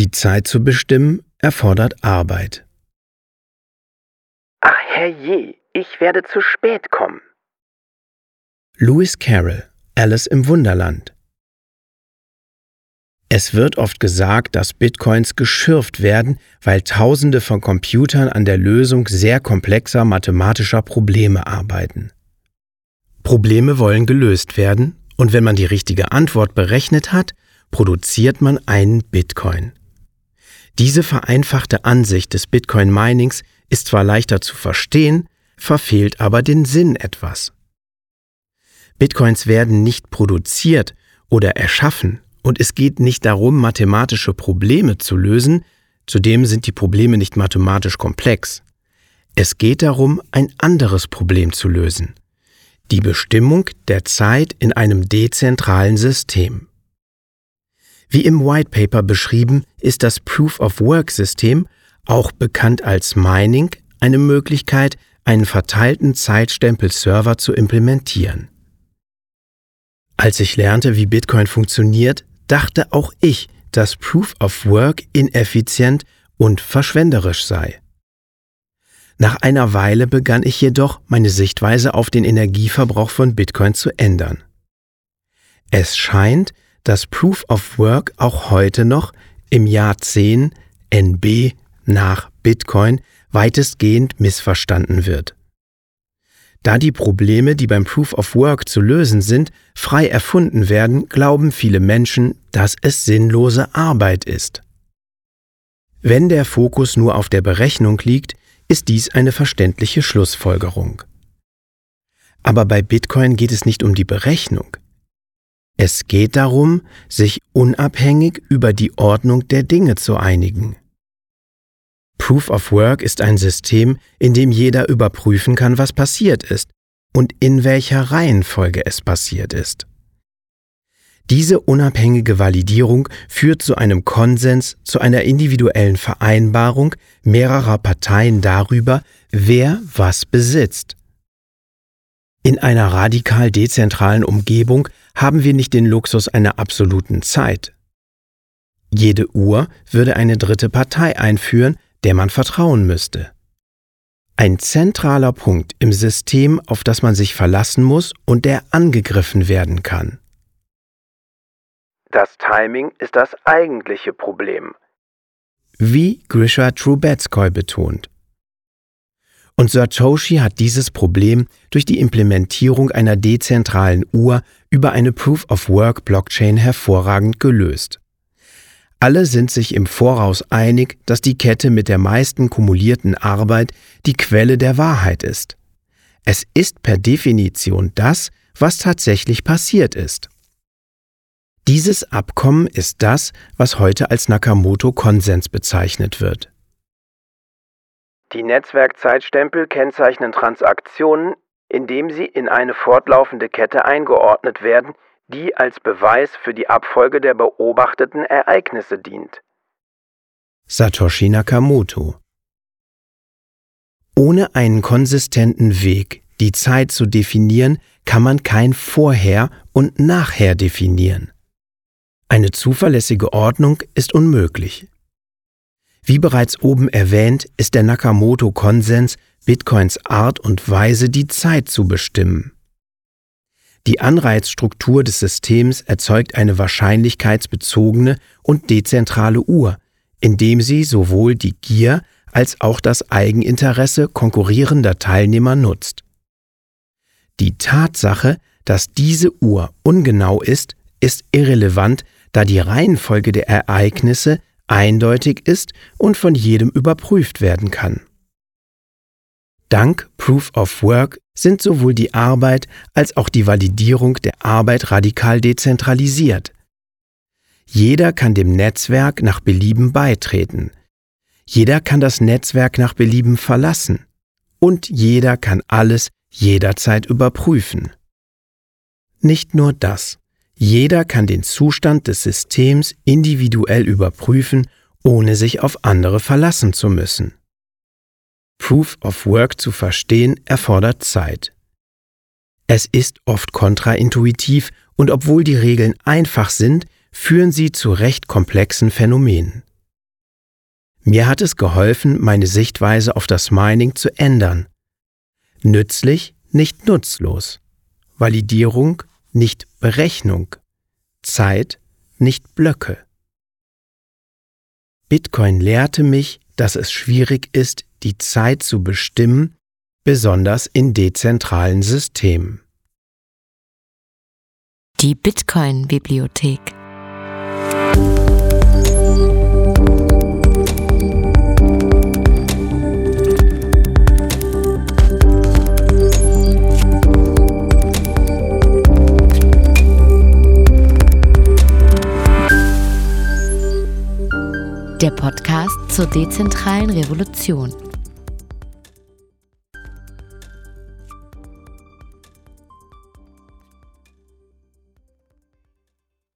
Die Zeit zu bestimmen erfordert Arbeit. Ach herrje, ich werde zu spät kommen. Lewis Carroll, Alice im Wunderland. Es wird oft gesagt, dass Bitcoins geschürft werden, weil Tausende von Computern an der Lösung sehr komplexer mathematischer Probleme arbeiten. Probleme wollen gelöst werden, und wenn man die richtige Antwort berechnet hat, produziert man einen Bitcoin. Diese vereinfachte Ansicht des Bitcoin-Minings ist zwar leichter zu verstehen, verfehlt aber den Sinn etwas. Bitcoins werden nicht produziert oder erschaffen und es geht nicht darum, mathematische Probleme zu lösen, zudem sind die Probleme nicht mathematisch komplex. Es geht darum, ein anderes Problem zu lösen. Die Bestimmung der Zeit in einem dezentralen System. Wie im White Paper beschrieben, ist das Proof-of-Work-System, auch bekannt als Mining, eine Möglichkeit, einen verteilten Zeitstempel-Server zu implementieren. Als ich lernte, wie Bitcoin funktioniert, dachte auch ich, dass Proof of Work ineffizient und verschwenderisch sei. Nach einer Weile begann ich jedoch, meine Sichtweise auf den Energieverbrauch von Bitcoin zu ändern. Es scheint, dass Proof of Work auch heute noch im Jahr 10 NB nach Bitcoin weitestgehend missverstanden wird. Da die Probleme, die beim Proof of Work zu lösen sind, frei erfunden werden, glauben viele Menschen, dass es sinnlose Arbeit ist. Wenn der Fokus nur auf der Berechnung liegt, ist dies eine verständliche Schlussfolgerung. Aber bei Bitcoin geht es nicht um die Berechnung. Es geht darum, sich unabhängig über die Ordnung der Dinge zu einigen. Proof of Work ist ein System, in dem jeder überprüfen kann, was passiert ist und in welcher Reihenfolge es passiert ist. Diese unabhängige Validierung führt zu einem Konsens, zu einer individuellen Vereinbarung mehrerer Parteien darüber, wer was besitzt. In einer radikal dezentralen Umgebung haben wir nicht den Luxus einer absoluten Zeit. Jede Uhr würde eine dritte Partei einführen, der man vertrauen müsste. Ein zentraler Punkt im System, auf das man sich verlassen muss und der angegriffen werden kann. Das Timing ist das eigentliche Problem. Wie Grisha Trubetskoy betont. Und Satoshi hat dieses Problem durch die Implementierung einer dezentralen Uhr über eine Proof-of-Work-Blockchain hervorragend gelöst. Alle sind sich im Voraus einig, dass die Kette mit der meisten kumulierten Arbeit die Quelle der Wahrheit ist. Es ist per Definition das, was tatsächlich passiert ist. Dieses Abkommen ist das, was heute als Nakamoto-Konsens bezeichnet wird. Die Netzwerkzeitstempel kennzeichnen Transaktionen, indem sie in eine fortlaufende Kette eingeordnet werden, die als Beweis für die Abfolge der beobachteten Ereignisse dient. Satoshi Nakamoto Ohne einen konsistenten Weg, die Zeit zu definieren, kann man kein Vorher und Nachher definieren. Eine zuverlässige Ordnung ist unmöglich. Wie bereits oben erwähnt, ist der Nakamoto-Konsens Bitcoins Art und Weise, die Zeit zu bestimmen. Die Anreizstruktur des Systems erzeugt eine wahrscheinlichkeitsbezogene und dezentrale Uhr, indem sie sowohl die Gier als auch das Eigeninteresse konkurrierender Teilnehmer nutzt. Die Tatsache, dass diese Uhr ungenau ist, ist irrelevant, da die Reihenfolge der Ereignisse eindeutig ist und von jedem überprüft werden kann. Dank Proof of Work sind sowohl die Arbeit als auch die Validierung der Arbeit radikal dezentralisiert. Jeder kann dem Netzwerk nach Belieben beitreten. Jeder kann das Netzwerk nach Belieben verlassen. Und jeder kann alles jederzeit überprüfen. Nicht nur das. Jeder kann den Zustand des Systems individuell überprüfen, ohne sich auf andere verlassen zu müssen. Proof of Work zu verstehen erfordert Zeit. Es ist oft kontraintuitiv und obwohl die Regeln einfach sind, führen sie zu recht komplexen Phänomenen. Mir hat es geholfen, meine Sichtweise auf das Mining zu ändern. Nützlich, nicht nutzlos. Validierung, nicht Berechnung. Zeit, nicht Blöcke. Bitcoin lehrte mich, dass es schwierig ist, die Zeit zu bestimmen, besonders in dezentralen Systemen. Die Bitcoin-Bibliothek. Der Podcast zur dezentralen Revolution.